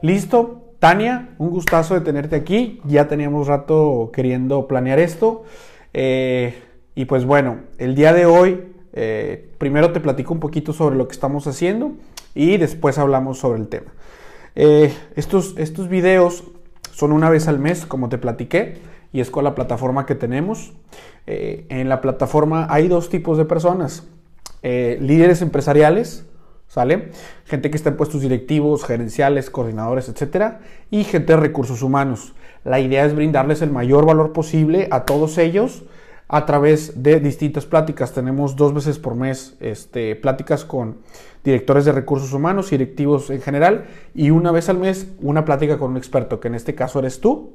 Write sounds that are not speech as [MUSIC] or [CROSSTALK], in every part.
Listo, Tania, un gustazo de tenerte aquí. Ya teníamos rato queriendo planear esto. Eh, y pues bueno, el día de hoy, eh, primero te platico un poquito sobre lo que estamos haciendo y después hablamos sobre el tema. Eh, estos, estos videos son una vez al mes, como te platiqué, y es con la plataforma que tenemos. en la plataforma hay dos tipos de personas. líderes empresariales, ¿sale? Gente que está en puestos directivos, gerenciales, coordinadores, etcétera, y gente de recursos humanos. La idea es brindarles el mayor valor posible a todos ellos a través de distintas pláticas. Tenemos dos veces por mes este, pláticas con directores de recursos humanos y directivos en general y una vez al mes una plática con un experto, que en este caso eres tú.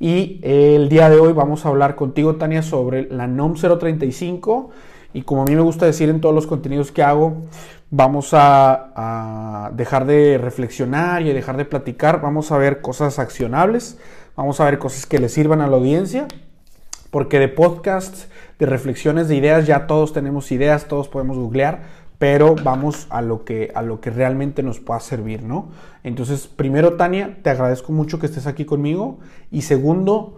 Y el día de hoy vamos a hablar contigo, Tania, sobre la NOM 035 y como a mí me gusta decir en todos los contenidos que hago, vamos a, dejar de reflexionar y a dejar de platicar, vamos a ver cosas accionables, vamos a ver cosas que le sirvan a la audiencia, porque de podcasts, de reflexiones, de ideas, ya todos tenemos ideas, todos podemos googlear, pero vamos a lo que, a lo que realmente nos pueda servir, ¿no? Entonces, primero, Tania, te agradezco mucho que estés aquí conmigo. Y segundo,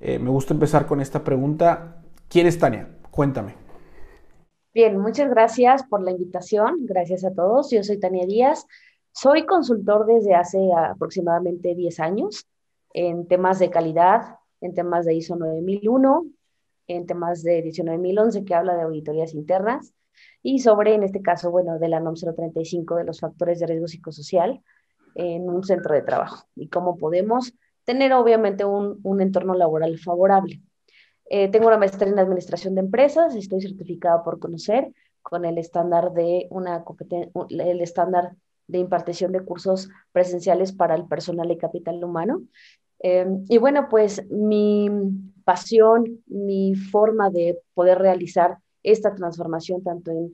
eh, me gusta empezar con esta pregunta. ¿Quién es Tania? Cuéntame. Bien, muchas gracias por la invitación. Gracias a todos. Yo soy Tania Díaz. Soy consultor desde hace aproximadamente 10 años en temas de calidad, en temas de ISO 9001, en temas de 19011 que habla de auditorías internas y sobre, en este caso, bueno, de la NOM 035 de los factores de riesgo psicosocial en un centro de trabajo y cómo podemos tener obviamente un, un entorno laboral favorable. Eh, tengo una maestría en Administración de Empresas, estoy certificada por conocer con el estándar de una el estándar de impartición de cursos presenciales para el personal y capital humano. Eh, y bueno, pues mi pasión, mi forma de poder realizar esta transformación tanto en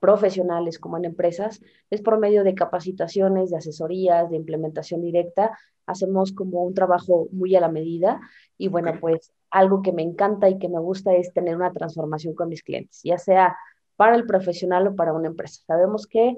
profesionales como en empresas es por medio de capacitaciones, de asesorías, de implementación directa. Hacemos como un trabajo muy a la medida y bueno, pues algo que me encanta y que me gusta es tener una transformación con mis clientes, ya sea para el profesional o para una empresa. Sabemos que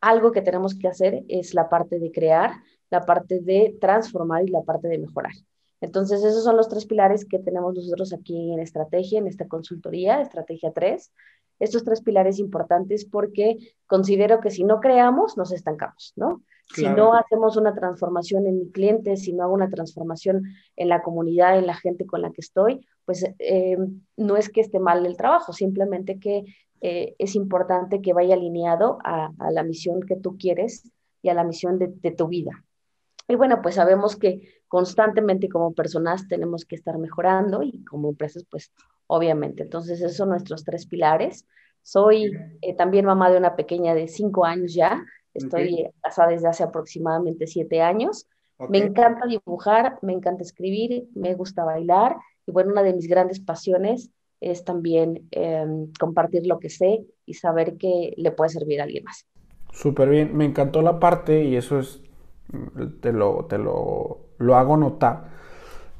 algo que tenemos que hacer es la parte de crear, la parte de transformar y la parte de mejorar. Entonces, esos son los tres pilares que tenemos nosotros aquí en estrategia, en esta consultoría, estrategia 3. Estos tres pilares importantes porque considero que si no creamos, nos estancamos, ¿no? Si no hacemos una transformación en mi cliente, si no hago una transformación en la comunidad, en la gente con la que estoy, pues eh, no es que esté mal el trabajo, simplemente que eh, es importante que vaya alineado a, la misión que tú quieres y a la misión de, de tu vida. Y bueno, pues sabemos que constantemente como personas tenemos que estar mejorando y como empresas, pues obviamente. Entonces, esos son nuestros tres pilares. Soy eh, también mamá de una pequeña de cinco años ya, Estoy casada desde hace aproximadamente siete años. Me encanta dibujar, me encanta escribir, me gusta bailar y bueno, una de mis grandes pasiones es también em, compartir lo que sé y saber que le puede servir a alguien más. Súper bien, me encantó la parte y eso es, te lo, te lo, lo hago notar,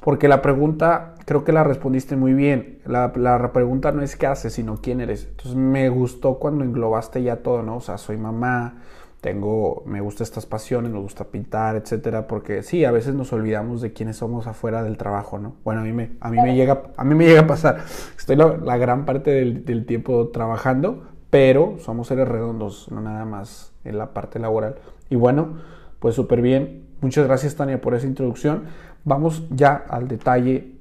porque la pregunta creo que la respondiste muy bien. La, la, pregunta no es qué haces, sino quién eres. Entonces me gustó cuando englobaste ya todo, ¿no? O sea, soy mamá, tengo, me gusta estas pasiones, me gusta pintar, etcétera, porque sí, a veces nos olvidamos de quiénes somos afuera del trabajo, ¿no? Bueno, a mí me, a mí me, llega, a mí me llega a pasar, estoy la, gran parte del, del, tiempo trabajando, pero somos seres redondos, no nada más en la parte laboral. Y bueno, pues súper bien, muchas gracias Tania por esa introducción. Vamos ya al detalle.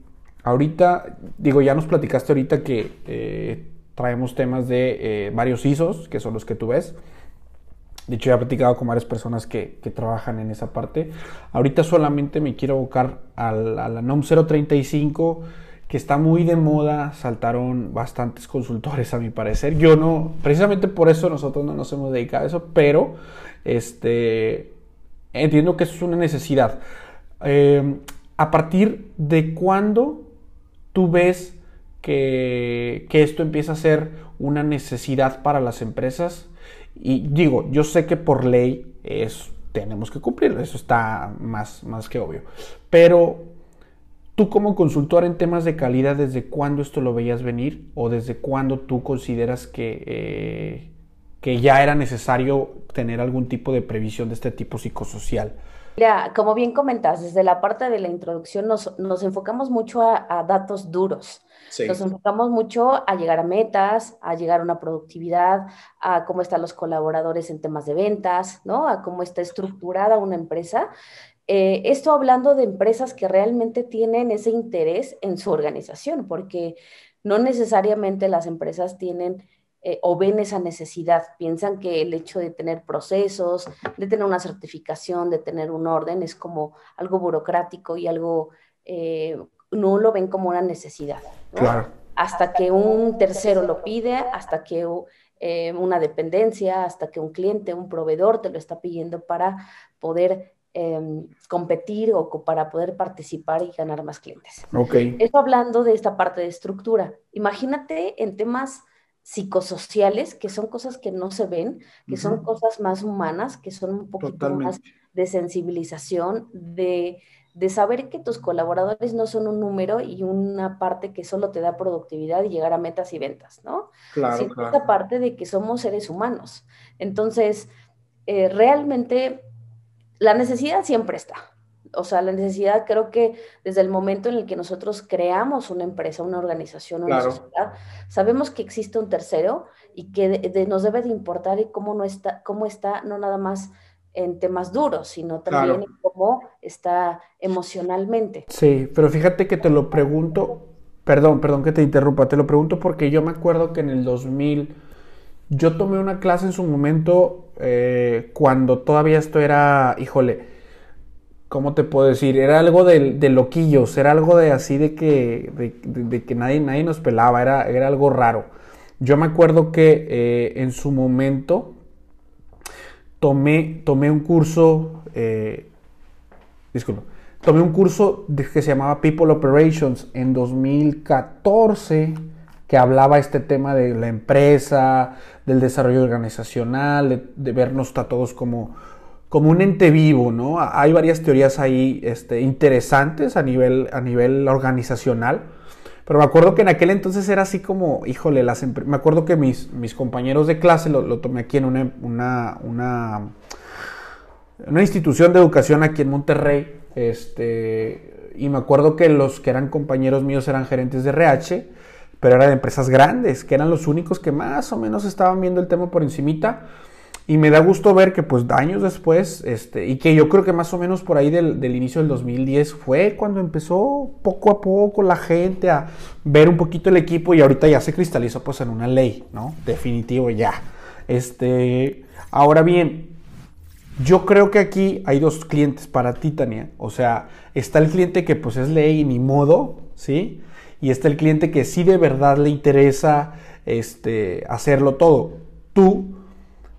Ahorita, digo, ya nos platicaste ahorita que eh, traemos temas de eh, varios ISOs, que son los que tú ves. De hecho, ya he platicado con varias personas que, trabajan en esa parte. Ahorita solamente me quiero abocar a la, NOM 035, que está muy de moda. Saltaron bastantes consultores, a mi parecer. Yo no, precisamente por eso nosotros no nos hemos dedicado a eso, pero este, entiendo que eso es una necesidad. Eh, ¿A partir de cuándo tú ves que, que esto empieza a ser una necesidad para las empresas? Y digo, yo sé que por ley es, tenemos que cumplirlo, eso está más, más que obvio. Pero tú como consultor en temas de calidad, ¿desde cuándo esto lo veías venir? ¿O desde cuándo tú consideras que, eh, que ya era necesario tener algún tipo de previsión de este tipo psicosocial. Mira, como bien comentas, desde la parte de la introducción nos, nos enfocamos mucho a, datos duros. Nos enfocamos mucho a llegar a metas, a llegar a una productividad, a cómo están los colaboradores en temas de ventas, ¿no? A cómo está estructurada una empresa. Eh, esto hablando de empresas que realmente tienen ese interés en su organización, porque no necesariamente las empresas tienen eh, o ven esa necesidad. Piensan que el hecho de tener procesos, de tener una certificación, de tener un orden, es como algo burocrático y algo, eh, no lo ven como una necesidad. Claro. Hasta que un tercero lo pide, hasta que eh, una dependencia, hasta que un cliente, un proveedor te lo está pidiendo para poder em, competir o para poder participar y ganar más clientes. Okay. Eso hablando de esta parte de estructura. Imagínate en temas psicosociales, que son cosas que no se ven, que son cosas más humanas, que son un poquito más de sensibilización, de, saber que tus colaboradores no son un número y una parte que solo te da productividad y llegar a metas y ventas, ¿no? Claro, Sino esta parte de que somos seres humanos. Entonces, eh, realmente la necesidad siempre está, o sea, la necesidad creo que desde el momento en el que nosotros creamos una empresa, una organización, una sociedad, sabemos que existe un tercero y que nos debe de importar y cómo, no está, cómo está, no nada más en temas duros, sino también en cómo está emocionalmente. Sí, pero fíjate que te lo pregunto, perdón, perdón que te interrumpa, te lo pregunto porque yo me acuerdo que en el 2000 yo tomé una clase en su momento eh, cuando todavía esto era, híjole, ¿cómo te puedo decir? Era algo de, de loquillos, era algo de así de que, de, que nadie, nadie nos pelaba, era, era algo raro. Yo me acuerdo que eh, en su momento tomé, tomé un curso, eh, tomé un curso que se llamaba People Operations en 2014 que hablaba este tema de la empresa, del desarrollo organizacional, de, de vernos a todos como, como un ente vivo, ¿no? Hay varias teorías ahí este, interesantes a nivel, a nivel organizacional. Pero me acuerdo que en aquel entonces era así como, híjole, las me acuerdo que mis, mis compañeros de clase, lo, tomé aquí en una, una, una, una, institución de educación aquí en Monterrey, este, y me acuerdo que los que eran compañeros míos eran gerentes de RH, pero eran de empresas grandes, que eran los únicos que más o menos estaban viendo el tema por encimita. Y me da gusto ver que pues años después, este, y que yo creo que más o menos por ahí del, inicio del 2010 fue cuando empezó poco a poco la gente a ver un poquito el equipo y ahorita ya se cristalizó pues en una ley, ¿no? Definitivo ya. Este, ahora bien, yo creo que aquí hay dos clientes para ti, Tania. O sea, está el cliente que pues es ley ni modo, ¿sí? Y está el cliente que sí de verdad le interesa este, hacerlo todo. Tú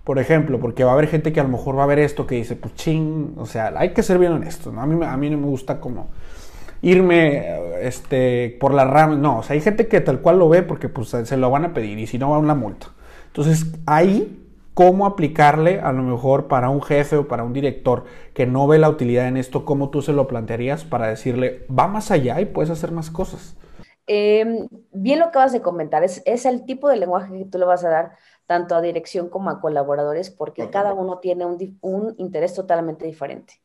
por ejemplo, porque va a haber gente que a lo mejor va a ver esto que dice, pues ching, o sea, hay que ser bien honesto, ¿no? A mí, a mí no me gusta como irme este, por la rama, no, o sea, hay gente que tal cual lo ve porque pues se lo van a pedir y si no va a una multa. Entonces, ahí, ¿cómo aplicarle a lo mejor para un jefe o para un director que no ve la utilidad en esto, cómo tú se lo plantearías para decirle, va más allá y puedes hacer más cosas? Em, bien lo acabas de comentar, es el tipo de lenguaje que tú le vas a dar tanto a dirección como a colaboradores, porque cada uno tiene un, interés totalmente diferente.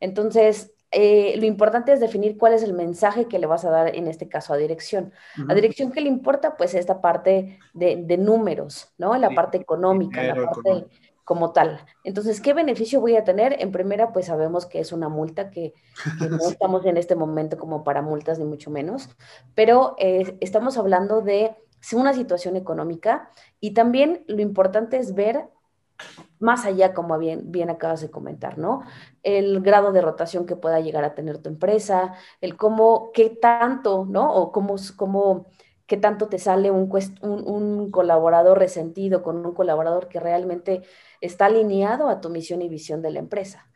Entonces, eh, lo importante es definir cuál es el mensaje que le vas a dar, en este caso, a dirección. A dirección, ¿qué le importa? Pues esta parte de, números, ¿no? La parte económica, la parte como tal. Entonces, ¿qué beneficio voy a tener? En primera, pues sabemos que es una multa, que, no [LAUGHS] estamos en este momento como para multas, ni mucho menos, pero eh, estamos hablando de una situación económica y también lo importante es ver más allá, como bien, bien acabas de comentar, ¿no? El grado de rotación que pueda llegar a tener tu empresa, el cómo, qué tanto, ¿no? O cómo, cómo qué tanto te sale un, un, un, colaborador resentido con un colaborador que realmente está alineado a tu misión y visión de la empresa.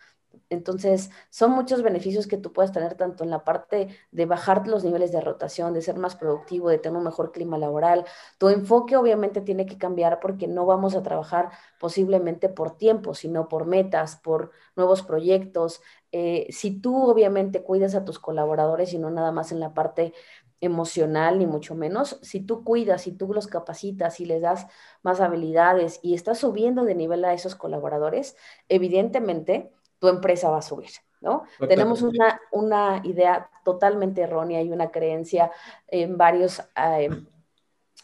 Entonces, son muchos beneficios que tú puedes tener tanto en la parte de bajar los niveles de rotación, de ser más productivo, de tener un mejor clima laboral. Tu enfoque obviamente tiene que cambiar porque no vamos a trabajar posiblemente por tiempo, sino por metas, por nuevos proyectos. Eh, si tú obviamente cuidas a tus colaboradores y no nada más en la parte emocional, ni mucho menos. Si tú cuidas, si tú los capacitas y les das más habilidades y estás subiendo de nivel a esos colaboradores, evidentemente tu empresa va a subir. ¿No? Tenemos una, una, idea totalmente errónea y una creencia en varios eh,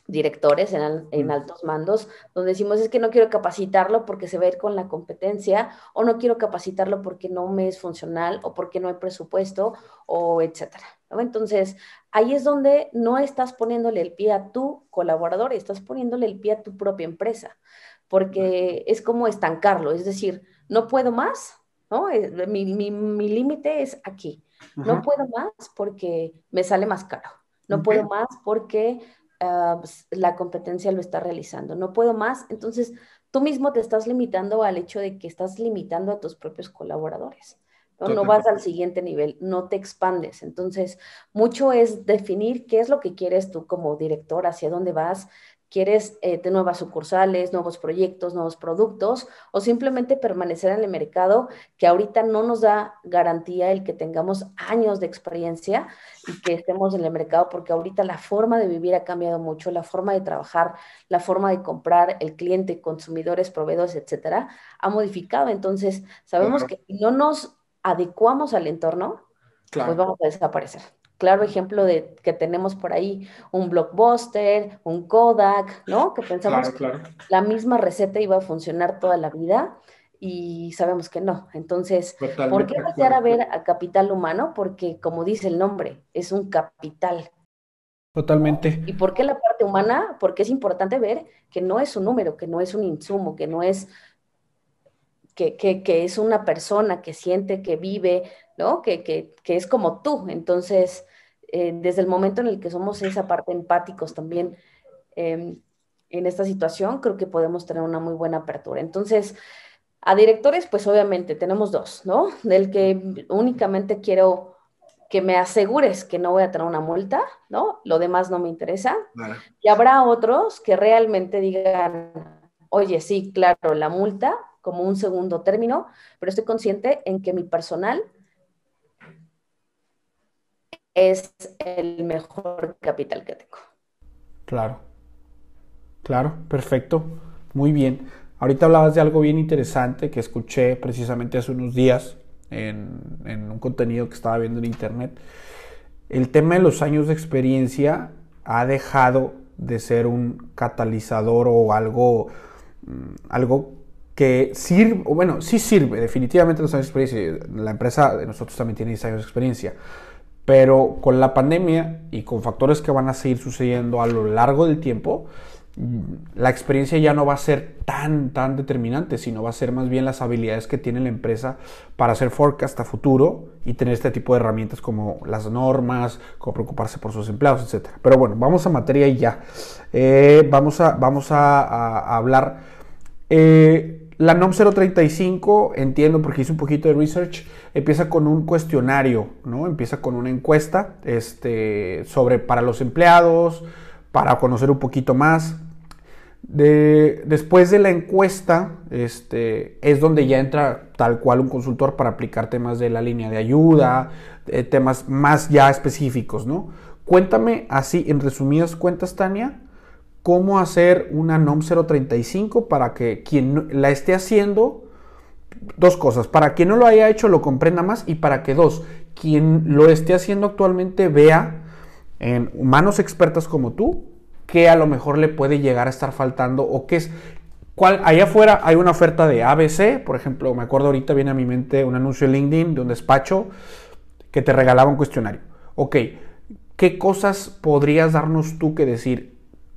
directores en, altos mandos, donde decimos es que no quiero capacitarlo porque se va a ir con la competencia, o no quiero capacitarlo porque no me es funcional, o porque no hay presupuesto, o etcétera. Entonces, ahí es donde no estás poniéndole el pie a tu colaborador, estás poniéndole el pie a tu propia empresa, porque es como estancarlo, es decir, no puedo más, ¿no? Mi, mi, límite es aquí. No puedo más porque me sale más caro. No puedo más porque Ah, pues, la competencia lo está realizando. No puedo más. Entonces, tú mismo te estás limitando al hecho de que estás limitando a tus propios colaboradores. ¿no? no vas al siguiente nivel, no te expandes. Entonces, mucho es definir qué es lo que quieres tú como director, hacia dónde vas, quieres eh, de nuevas sucursales, nuevos proyectos, nuevos productos o simplemente permanecer en el mercado que ahorita no nos da garantía el que tengamos años de experiencia y que estemos en el mercado porque ahorita la forma de vivir ha cambiado mucho, la forma de trabajar, la forma de comprar, el cliente, consumidores, proveedores, etcétera, ha modificado. Entonces, sabemos que si no nos adecuamos al entorno, pues vamos a desaparecer claro ejemplo de que tenemos por ahí un blockbuster, un Kodak, ¿no? Que pensamos que la misma receta iba a funcionar toda la vida y sabemos que no. Entonces, ¿por qué voltear a ver a capital humano? Porque, como dice el nombre, es un capital. Totalmente. ¿Y por qué la parte humana? Porque es importante ver que no es un número, que no es un insumo, que no es que, que, es una persona que siente, que vive, ¿no? Que, que es como tú. Entonces, eh, desde el momento en el que somos esa parte empáticos también em, en esta situación, creo que podemos tener una muy buena apertura. Entonces, a directores, pues obviamente tenemos dos, ¿no? Del que únicamente quiero que me asegures que no voy a tener una multa, ¿no? Lo demás no me interesa. Y habrá otros que realmente digan, oye, sí, claro, la multa como un segundo término, pero estoy consciente en que mi personal es el mejor capital que tengo. Claro, claro, perfecto, muy bien. Ahorita hablabas de algo bien interesante que escuché precisamente hace unos días en, un contenido que estaba viendo en internet. El tema de los años de experiencia ha dejado de ser un catalizador o algo, mm, algo que sirve, bueno, sí sirve, definitivamente los años de experiencia. La empresa de nosotros también tiene 10 años de experiencia, pero con la pandemia y con factores que van a seguir sucediendo a lo largo del tiempo, la experiencia ya no va a ser tan, tan determinante, sino va a ser más bien las habilidades que tiene la empresa para hacer forecast a futuro y tener este tipo de herramientas como las normas, como preocuparse por sus empleados, etc. Pero bueno, vamos a materia y ya. Eh, vamos a, vamos a, hablar. Eh, la NOM 035, entiendo porque hice un poquito de research, empieza con un cuestionario, ¿no? Empieza con una encuesta este, sobre para los empleados, para conocer un poquito más. después de la encuesta, este, es donde ya entra tal cual un consultor para aplicar temas de la línea de ayuda, eh, temas más ya específicos, ¿no? Cuéntame así, en resumidas cuentas, Tania, cómo hacer una NOM 035 para que quien la esté haciendo, dos cosas, para quien no lo haya hecho lo comprenda más y para que dos, quien lo esté haciendo actualmente vea en manos expertas como tú que a lo mejor le puede llegar a estar faltando o qué es, cuál, allá afuera hay una oferta de ABC, por ejemplo, me acuerdo ahorita viene a mi mente un anuncio en LinkedIn de un despacho que te regalaba un cuestionario. Ok, ¿qué cosas podrías darnos tú que decir?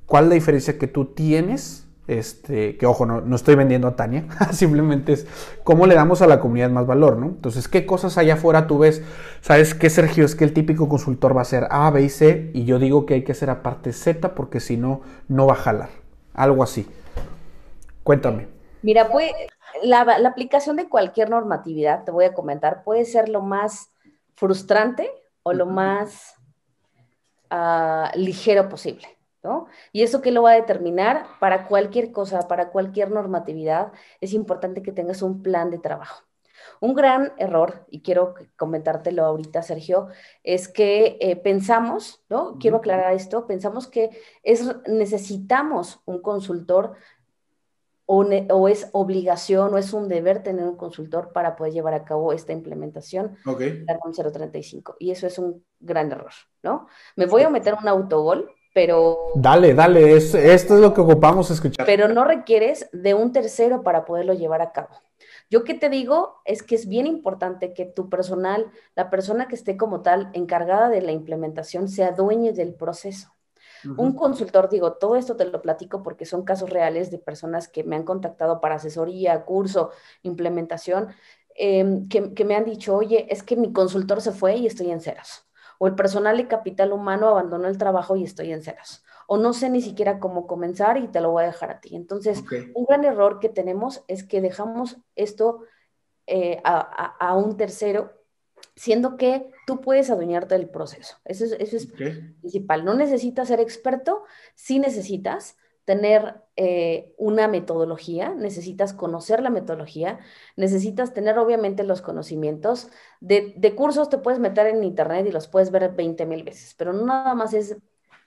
¿Cuál es la diferencia que tú tienes? Este, que ojo, no, estoy vendiendo a Tania, [LAUGHS] simplemente es cómo le damos a la comunidad más valor, ¿no? Entonces, ¿qué cosas allá afuera tú ves? ¿Sabes qué, Sergio? Es que el típico consultor va a ser A, B y C, y yo digo que hay que hacer aparte Z porque si no, no va a jalar. Algo así. Cuéntame. Mira, pues la, aplicación de cualquier normatividad, te voy a comentar, puede ser lo más frustrante o lo más ah, ligero posible. Y eso que lo va a determinar para cualquier cosa, para cualquier normatividad, es importante que tengas un plan de trabajo. Un gran error, y quiero comentártelo ahorita, Sergio, es que eh, pensamos, ¿no? Quiero aclarar esto, pensamos que es, necesitamos un consultor o, es obligación o es un deber tener un consultor para poder llevar a cabo esta implementación okay. la 035. Y eso es un gran error, ¿no? Me voy a meter un autogol, pero... Dale, dale, esto es lo que ocupamos escuchar. Pero no requieres de un tercero para poderlo llevar a cabo. Yo que te digo es que es bien importante que tu personal, la persona que esté como tal encargada de la implementación, sea dueño del proceso. Un consultor, digo, todo esto te lo platico porque son casos reales de personas que me han contactado para asesoría, curso, implementación, em, que, que, me han dicho, oye, es que mi consultor se fue y estoy en ceros. O el personal de capital humano abandonó el trabajo y estoy en ceros. O no sé ni siquiera cómo comenzar y te lo voy a dejar a ti. Entonces, un gran error que tenemos es que dejamos esto eh, a, a, a un tercero siendo que tú puedes adueñarte del proceso. Eso es, eso es principal. No necesitas ser experto, sí necesitas tener eh, una metodología, necesitas conocer la metodología, necesitas tener obviamente los conocimientos. De, de cursos te puedes meter en internet y los puedes ver 20 mil veces, pero no nada más es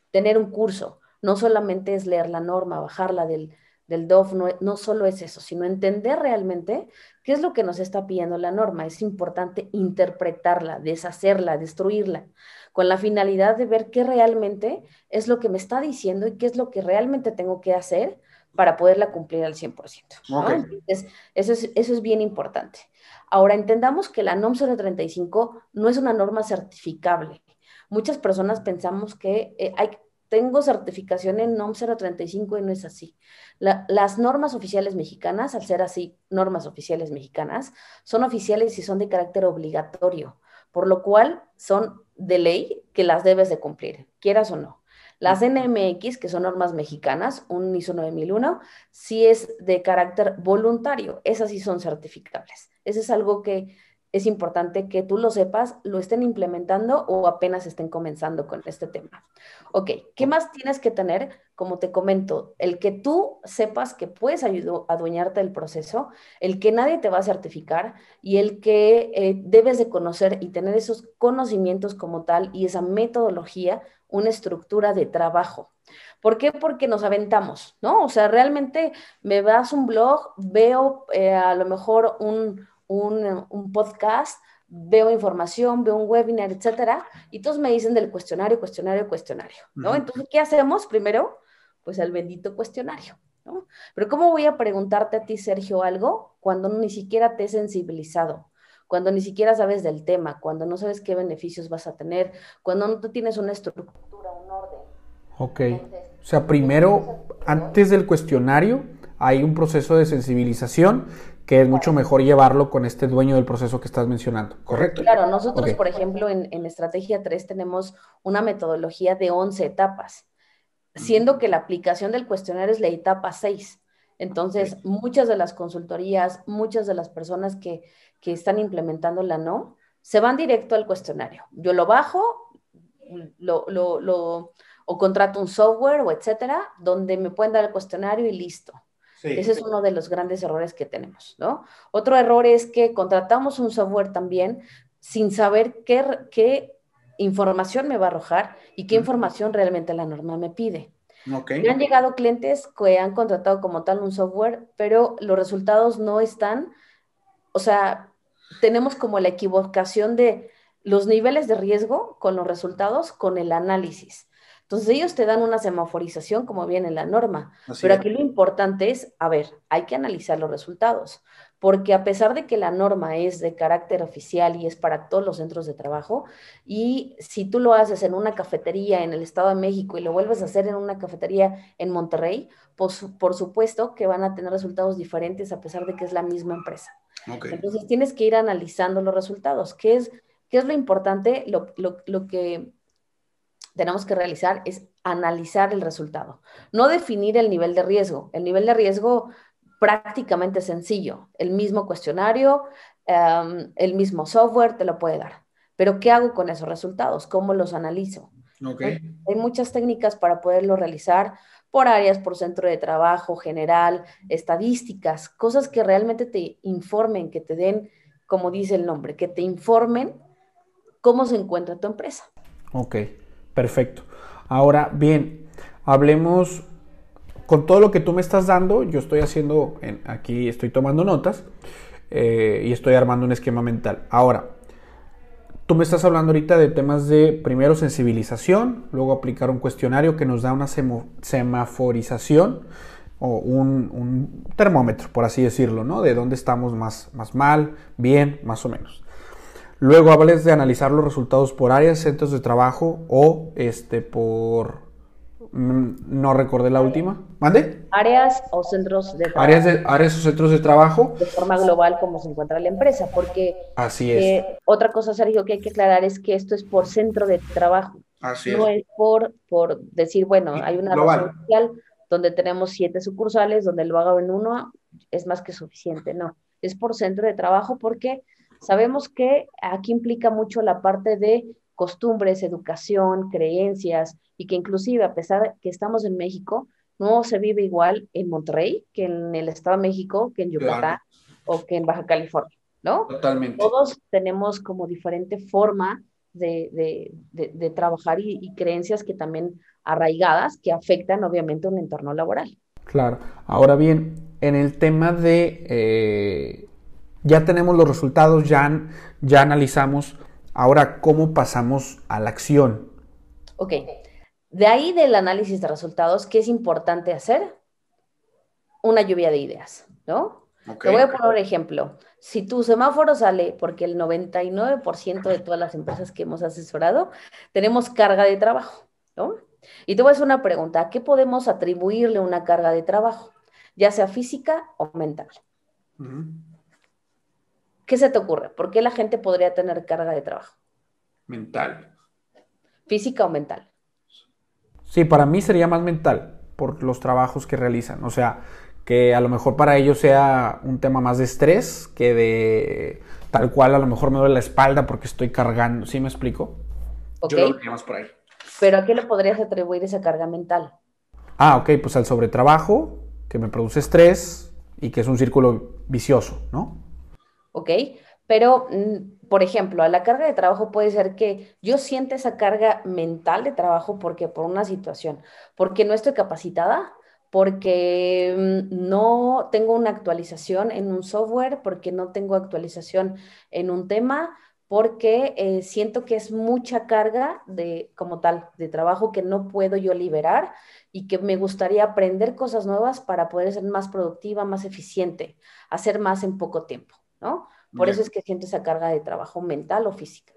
tener un curso, no solamente es leer la norma, bajarla del, del DOF no, no, solo es eso, sino entender realmente qué es lo que nos está pidiendo la norma. Es importante interpretarla, deshacerla, destruirla, con la finalidad de ver qué realmente es lo que me está diciendo y qué es lo que realmente tengo que hacer para poderla cumplir al 100%. Entonces, eso es, eso es bien importante. Ahora, entendamos que la NOM 035 no es una norma certificable. Muchas personas pensamos que eh, hay, tengo certificación en NOM 035 y no es así. las normas oficiales mexicanas, al ser así normas oficiales mexicanas, son oficiales y son de carácter obligatorio, por lo cual son de ley que las debes de cumplir, quieras o no. Las NMX, que son normas mexicanas, un ISO 9001, sí es de carácter voluntario, esas sí son certificables. Eso es algo que es importante que tú lo sepas, lo estén implementando o apenas estén comenzando con este tema. Ok, ¿qué más tienes que tener? Como te comento, el que tú sepas que puedes adueñarte del proceso, el que nadie te va a certificar y el que eh, debes de conocer y tener esos conocimientos como tal y esa metodología, una estructura de trabajo. ¿Por qué? Porque nos aventamos, ¿no? O sea, realmente me das un blog, veo eh, a lo mejor un un, podcast, veo información, veo un webinar, etcétera, y todos me dicen del cuestionario, cuestionario, cuestionario, ¿no? Entonces, ¿qué hacemos primero? Pues el bendito cuestionario, ¿no? Pero ¿cómo voy a preguntarte a ti, Sergio, algo cuando ni siquiera te he sensibilizado? Cuando ni siquiera sabes del tema, cuando no sabes qué beneficios vas a tener, cuando no tienes una estructura, un orden. Ok. o sea, primero, antes del cuestionario, hay un proceso de sensibilización que es mucho mejor llevarlo con este dueño del proceso que estás mencionando, ¿correcto? Claro, nosotros, por ejemplo, en, Estrategia 3 tenemos una metodología de 11 etapas, siendo que la aplicación del cuestionario es la etapa 6. Entonces, muchas de las consultorías, muchas de las personas que, que están implementando la no, se van directo al cuestionario. Yo lo bajo, lo, lo, lo, o contrato un software o etcétera, donde me pueden dar el cuestionario y listo. Ese es uno de los grandes errores que tenemos, ¿no? Otro error es que contratamos un software también sin saber qué, qué información me va a arrojar y qué información realmente la norma me pide. Me han llegado clientes que han contratado como tal un software, pero los resultados no están, o sea, tenemos como la equivocación de los niveles de riesgo con los resultados, con el análisis. Entonces ellos te dan una semaforización como viene en la norma, pero aquí lo importante es, a ver, hay que analizar los resultados, porque a pesar de que la norma es de carácter oficial y es para todos los centros de trabajo, y si tú lo haces en una cafetería en el Estado de México y lo vuelves a hacer en una cafetería en Monterrey, pues por supuesto que van a tener resultados diferentes a pesar de que es la misma empresa. Entonces tienes que ir analizando los resultados. ¿Qué es, qué es lo importante? Lo, lo, lo que tenemos que realizar es analizar el resultado, no definir el nivel de riesgo. El nivel de riesgo prácticamente sencillo, el mismo cuestionario, em, el mismo software te lo puede dar. Pero ¿qué hago con esos resultados? ¿Cómo los analizo? Hay muchas técnicas para poderlo realizar por áreas, por centro de trabajo general, estadísticas, cosas que realmente te informen, que te den como dice el nombre, que te informen cómo se encuentra tu empresa. Ok, perfecto. Ahora, bien, hablemos con todo lo que tú me estás dando, yo estoy haciendo, aquí estoy tomando notas eh, y estoy armando un esquema mental. Ahora, tú me estás hablando ahorita de temas de primero sensibilización, luego aplicar un cuestionario que nos da una semaforización o un, termómetro, por así decirlo, ¿no? De dónde estamos más, más mal, bien, más o menos. Luego hables de analizar los resultados por áreas, centros de trabajo o este por Mm, no recordé la última. ¿Mande? Áreas o centros de trabajo. Áreas, de, áreas o centros de trabajo. De forma global, como se encuentra la empresa. Porque. Así es. Eh, otra cosa, Sergio, que hay que aclarar es que esto es por centro de trabajo. Así no es. por, por decir, bueno, hay una razón social donde tenemos siete sucursales, donde lo hago en uno es más que suficiente. No, es por centro de trabajo porque sabemos que aquí implica mucho la parte de costumbres, educación, creencias, y que inclusive a pesar de que estamos en México, no se vive igual en Monterrey que en el Estado de México, que en Yucatán o que en Baja California, ¿no? Totalmente. Todos tenemos como diferente forma de, de, trabajar y, creencias que también arraigadas que afectan obviamente un entorno laboral. Claro. Ahora bien, en el tema de, eh, ya tenemos los resultados, ya, ya analizamos, ahora cómo pasamos a la acción. Ok, de ahí del análisis de resultados, ¿qué es importante hacer? Una lluvia de ideas, ¿no? Te voy a poner un ejemplo. Si tu semáforo sale, porque el 99% de todas las empresas que hemos asesorado tenemos carga de trabajo, ¿no? Y te voy a hacer una pregunta, ¿a qué podemos atribuirle una carga de trabajo? Ya sea física o mental. ¿Qué se te ocurre? ¿Por qué la gente podría tener carga de trabajo? Mental. ¿Física o mental? Sí, para mí sería más mental por los trabajos que realizan. O sea, que a lo mejor para ellos sea un tema más de estrés que de tal cual a lo mejor me duele la espalda porque estoy cargando. ¿Sí me explico? Yo lo más por ahí. Pero ¿a qué le podrías atribuir esa carga mental? Ah, ok, pues al sobretrabajo, que me produce estrés y que es un círculo vicioso, ¿no? Ok, pero, mm, por ejemplo, a la carga de trabajo puede ser que yo sienta esa carga mental de trabajo porque por una situación, porque no estoy capacitada, porque mm, no tengo una actualización en un software, porque no tengo actualización en un tema, porque eh, siento que es mucha carga de como tal de trabajo que no puedo yo liberar y que me gustaría aprender cosas nuevas para poder ser más productiva, más eficiente, hacer más en poco tiempo, ¿no? Por eso es que siento esa carga de trabajo mental o física.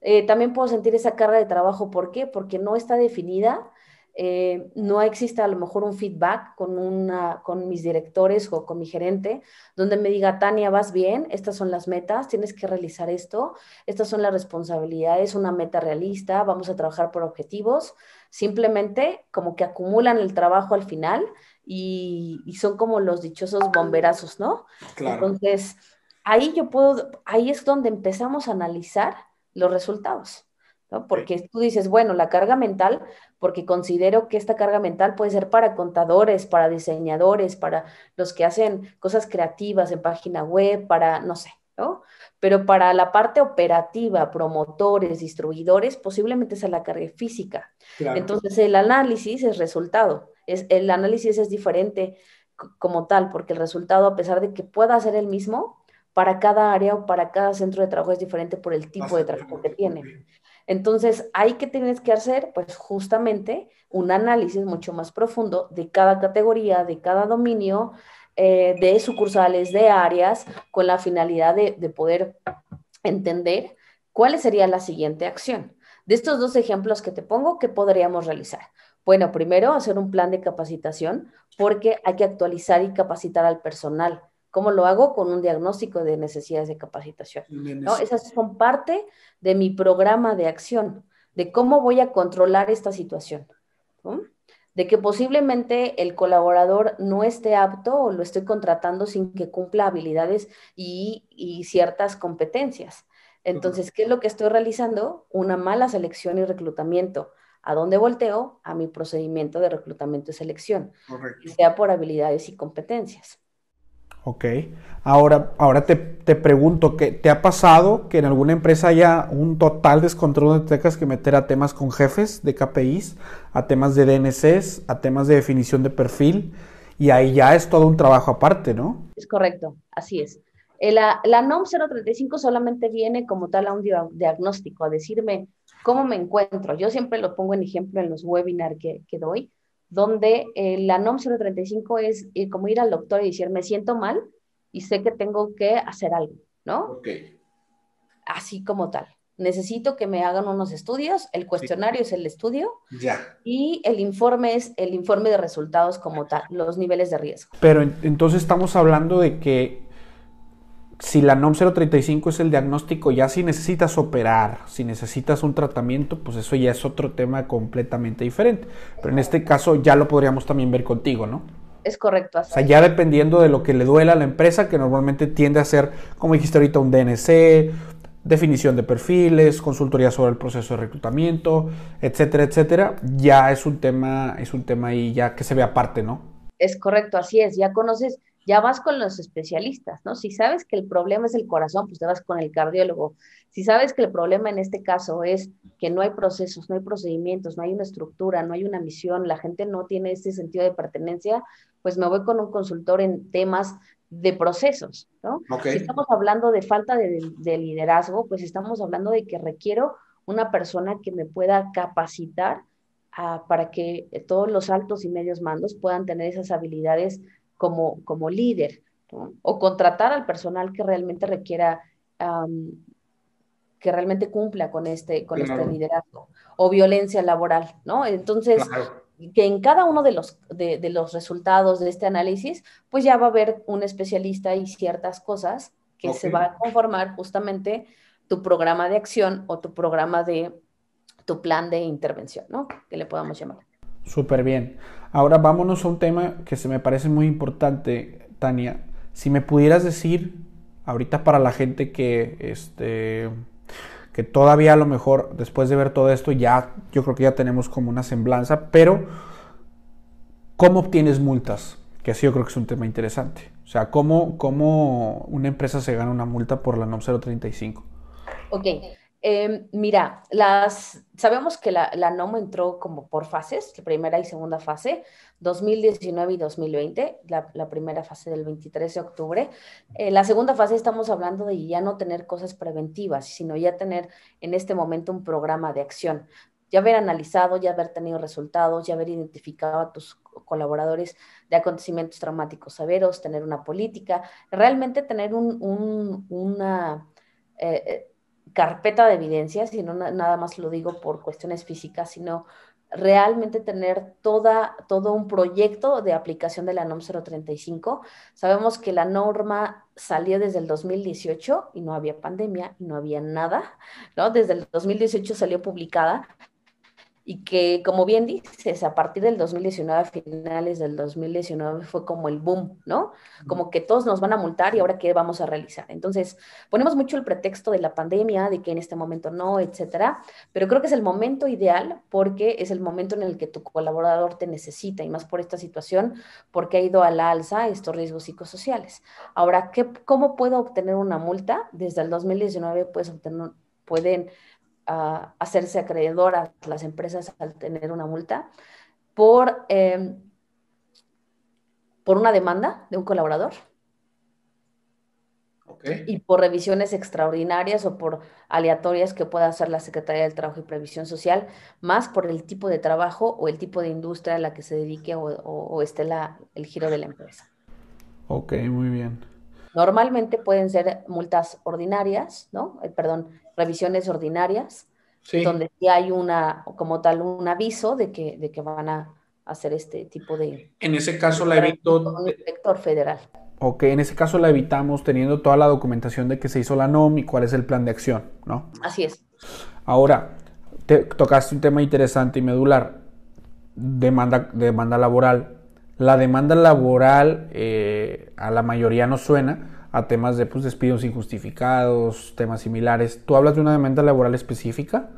Eh, también puedo sentir esa carga de trabajo, ¿por qué? Porque no está definida, eh, no existe a lo mejor un feedback con, una, con mis directores o con mi gerente, donde me diga, Tania, vas bien, estas son las metas, tienes que realizar esto, estas son las responsabilidades, una meta realista, vamos a trabajar por objetivos, simplemente como que acumulan el trabajo al final y, y son como los dichosos bomberazos, ¿no? Claro. Entonces, ahí yo puedo, ahí es donde empezamos a analizar los resultados. ¿no? Porque tú dices, bueno, la carga mental, porque considero que esta carga mental puede ser para contadores, para diseñadores, para los que hacen cosas creativas en página web, para, no sé, ¿no? Pero para la parte operativa, promotores, distribuidores, posiblemente sea la carga física. Entonces, el análisis es resultado. Es, el análisis es diferente como tal, porque el resultado, a pesar de que pueda ser el mismo, para cada área o para cada centro de trabajo es diferente por el tipo de trabajo que tiene. Entonces, hay que tienes que hacer, pues justamente un análisis mucho más profundo de cada categoría, de cada dominio, eh, de sucursales, de áreas, con la finalidad de, de poder entender cuál sería la siguiente acción. De estos dos ejemplos que te pongo, ¿qué podríamos realizar? Bueno, primero hacer un plan de capacitación porque hay que actualizar y capacitar al personal ¿Cómo lo hago? Con un diagnóstico de necesidades de capacitación. ¿no? Esas son parte de mi programa de acción, de cómo voy a controlar esta situación. De que posiblemente el colaborador no esté apto o lo estoy contratando sin que cumpla habilidades y, y ciertas competencias. Entonces, ¿qué es lo que estoy realizando? Una mala selección y reclutamiento. ¿A dónde volteo? A mi procedimiento de reclutamiento y selección, Correcto. sea por habilidades y competencias. Ok. Ahora, ahora te, te pregunto, ¿qué, ¿te ha pasado que en alguna empresa haya un total descontrol donde tengas que meter a temas con jefes de KPIs, a temas de DNCs, a temas de definición de perfil? Y ahí ya es todo un trabajo aparte, ¿no? Es correcto, así es. Eh, la, la NOM 035 solamente viene como tal a un diagnóstico, a decirme cómo me encuentro. Yo siempre lo pongo en ejemplo en los webinars que, que doy, donde eh, la NOM 035 es eh, como ir al doctor y decir, me siento mal y sé que tengo que hacer algo, ¿no? Ok. Así como tal. Necesito que me hagan unos estudios, el cuestionario es el estudio Ya. y el informe es el informe de resultados como tal, los niveles de riesgo. Pero en- entonces estamos hablando de que si la NOM 035 es el diagnóstico, ya si necesitas operar, si necesitas un tratamiento, pues eso ya es otro tema completamente diferente. Pero en este caso ya lo podríamos también ver contigo, ¿no? Es correcto. O así sea, es. ya dependiendo de lo que le duela a la empresa, que normalmente tiende a ser, como dijiste ahorita, un DNC, definición de perfiles, consultoría sobre el proceso de reclutamiento, etcétera, etcétera, ya es un tema, es un tema ahí ya que se ve aparte, ¿no? Es correcto, así es. Ya conoces, ya vas con los especialistas, ¿no? Si sabes que el problema es el corazón, pues te vas con el cardiólogo. Si sabes que el problema en este caso es que no hay procesos, no hay procedimientos, no hay una estructura, no hay una misión, la gente no tiene ese sentido de pertenencia, pues me voy con un consultor en temas de procesos, ¿no? Si estamos hablando de falta de, de liderazgo, pues estamos hablando de que requiero una persona que me pueda capacitar ah, para que todos los altos y medios mandos puedan tener esas habilidades como, como líder, ¿no? O contratar al personal que realmente requiera, am, que realmente cumpla con este, con Claro. este liderazgo, o violencia laboral, ¿no? Entonces, Claro. que en cada uno de los, de, de los resultados de este análisis, pues ya va a haber un especialista y ciertas cosas que se va a conformar justamente tu programa de acción o tu programa de, tu plan de intervención, ¿no? Que le podamos llamar. Súper bien. Ahora vámonos a un tema que se me parece muy importante, Tania. Si me pudieras decir, ahorita para la gente que, este, que todavía a lo mejor después de ver todo esto ya, yo creo que ya tenemos como una semblanza, pero ¿cómo obtienes multas? Que así yo creo que es un tema interesante. O sea, ¿cómo, cómo una empresa se gana una multa por la NOM 035? Ok, eh, mira, sabemos que la, la NOM entró como por fases, la primera y segunda fase, 2019 y 2020, la, la primera fase del 23 de octubre. Eh, la segunda fase estamos hablando de ya no tener cosas preventivas, sino ya tener en este momento un programa de acción, ya haber analizado, ya haber tenido resultados, ya haber identificado a tus colaboradores de acontecimientos traumáticos severos, tener una política, realmente tener un, un, una... Eh, carpeta de evidencias, y no nada más lo digo por cuestiones físicas, sino realmente tener toda, todo un proyecto de aplicación de la NOM 035. Sabemos que la norma salió desde el 2018 y no había pandemia y no había nada, ¿no? Desde el 2018 salió publicada y que, como bien dices, a partir del 2019, a finales del 2019, fue como el boom, ¿no? Como que todos nos van a multar y ahora qué vamos a realizar. Entonces, ponemos mucho el pretexto de la pandemia, de que en este momento no, etcétera, pero creo que es el momento ideal porque es el momento en el que tu colaborador te necesita y más por esta situación, porque ha ido a la alza estos riesgos psicosociales. Ahora, ¿qué, ¿cómo puedo obtener una multa? Desde el 2019 puedes obtener, pueden uh, hacerse acreedoras las empresas al tener una multa por, eh, por una demanda de un colaborador okay. y por revisiones extraordinarias o por aleatorias que pueda hacer la Secretaría del Trabajo y Previsión Social, más por el tipo de trabajo o el tipo de industria a la que se dedique o, o, o esté la, el giro de la empresa. Ok, muy bien. Normalmente pueden ser multas ordinarias, ¿no? Eh, perdón, revisiones ordinarias, Sí. donde sí hay una, como tal, un aviso de que, de que van a hacer este tipo de... En ese caso la evito... Un inspector federal. Ok, en ese caso la evitamos teniendo toda la documentación de que se hizo la NOM y cuál es el plan de acción, ¿no? Así es. Ahora, te tocaste un tema interesante y medular, demanda, demanda laboral. La demanda laboral eh, a la mayoría nos suena a temas de pues, despidos injustificados, temas similares. ¿Tú hablas de una demanda laboral específica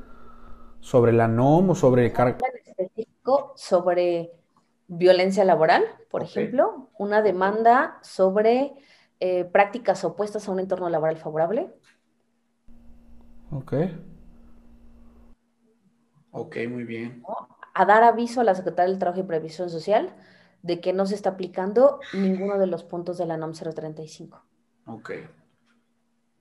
sobre la NOM o sobre carga? específico sobre violencia laboral, por okay. ejemplo, una demanda sobre eh, prácticas opuestas a un entorno laboral favorable. Ok. Ok, muy bien. A dar aviso a la Secretaría del Trabajo y Previsión Social de que no se está aplicando ninguno de los puntos de la NOM 035. Ok.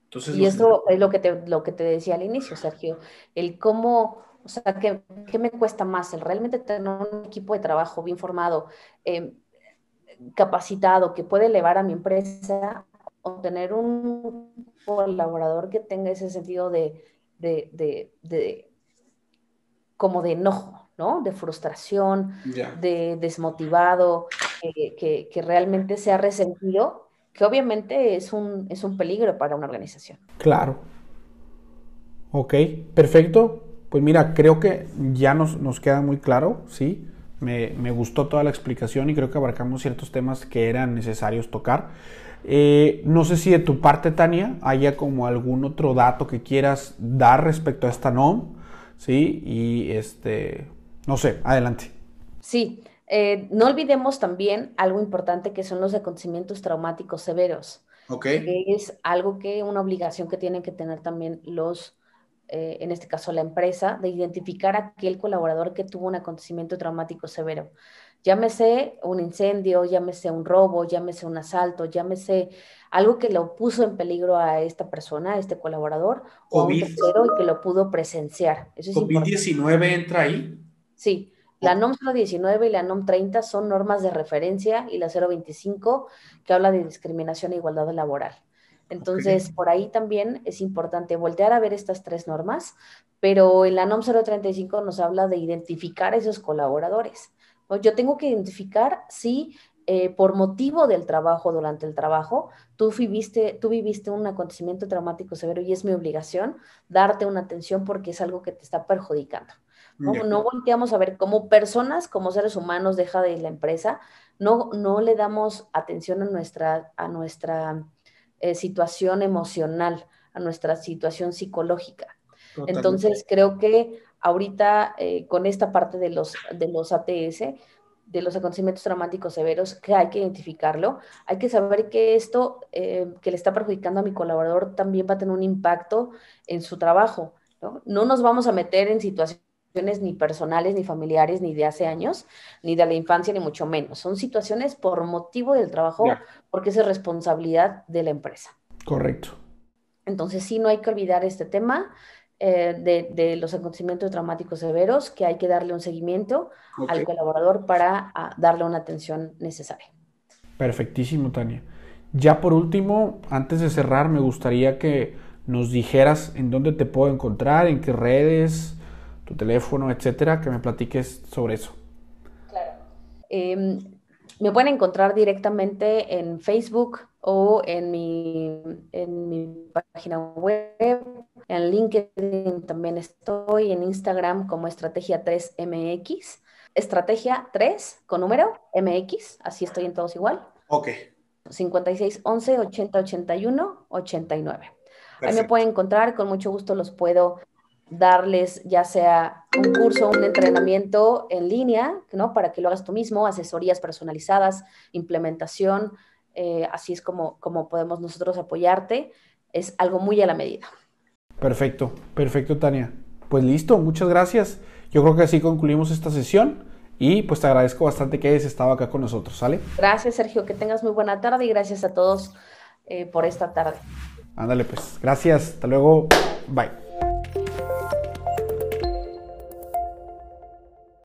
Entonces, y eso es lo que, te, lo que te decía al inicio, Sergio, el cómo, o sea, ¿qué, qué me cuesta más? El realmente tener un equipo de trabajo bien formado, eh, capacitado, que puede elevar a mi empresa, o tener un colaborador que tenga ese sentido de, de, de, como de enojo, ¿no? De frustración, de desmotivado, que, que, realmente sea resentido, que obviamente es un, es un peligro para una organización. Claro. Ok, perfecto. Pues mira, creo que ya nos, nos queda muy claro, ¿sí? Me, gustó toda la explicación y creo que abarcamos ciertos temas que eran necesarios tocar. Eh, no sé si de tu parte, Tania, haya como algún otro dato que quieras dar respecto a esta NOM, ¿sí? Y este, no sé, adelante. Sí, eh, no olvidemos también algo importante que son los acontecimientos traumáticos severos. Ok. Que es algo que, una obligación que tienen que tener también los eh, en este caso la empresa, de identificar a aquel colaborador que tuvo un acontecimiento traumático severo. Llámese un incendio, llámese un robo, llámese un asalto, llámese algo que lo puso en peligro a esta persona, a este colaborador, o a un tercero y que lo pudo presenciar. ¿COVID-19 entra ahí? Sí, la NOM 019 y la NOM 30 son normas de referencia y la 025 que habla de discriminación e igualdad laboral. Entonces, por ahí también es importante voltear a ver estas tres normas, pero en la NOM 035 nos habla de identificar a esos colaboradores. Yo tengo que identificar si eh, por motivo del trabajo, durante el trabajo, tú viviste, tú viviste un acontecimiento traumático severo y es mi obligación darte una atención porque es algo que te está perjudicando. No, no volteamos a ver como personas, como seres humanos, deja de la empresa, no, no le damos atención a nuestra, a nuestra eh, situación emocional, a nuestra situación psicológica. Entonces, creo que ahorita eh, con esta parte de los, de los ATS, de los acontecimientos traumáticos severos, que hay que identificarlo, hay que saber que esto eh, que le está perjudicando a mi colaborador también va a tener un impacto en su trabajo. No, no nos vamos a meter en situaciones ni personales, ni familiares, ni de hace años, ni de la infancia, ni mucho menos. Son situaciones por motivo del trabajo, porque es responsabilidad de la empresa. Correcto. Entonces, sí, no hay que olvidar este tema eh, de, los acontecimientos traumáticos severos, que hay que darle un seguimiento al colaborador para ah, darle una atención necesaria. Perfectísimo, Tania. Ya por último, antes de cerrar, me gustaría que nos dijeras en dónde te puedo encontrar, en qué redes, tu teléfono, etcétera, que me platiques sobre eso. Claro. Em, me pueden encontrar directamente en Facebook o en mi, en mi página web. En LinkedIn también estoy, en Instagram como Estrategia 3 MX. Estrategia 3 con número MX, así estoy en todos igual. Ok. 56 11 80 81 89. Ahí me pueden encontrar, con mucho gusto los puedo darles ya sea un curso, un entrenamiento en línea, ¿no? Para que lo hagas tú mismo, asesorías personalizadas, implementación, eh, así es como, como podemos nosotros apoyarte. Es algo muy a la medida. Perfecto, perfecto, Tania. Pues listo, muchas gracias. Yo creo que así concluimos esta sesión y pues te agradezco bastante que hayas estado acá con nosotros, ¿sale? Gracias, Sergio, que tengas muy buena tarde y gracias a todos eh, por esta tarde. Ándale, pues, gracias, hasta luego, bye.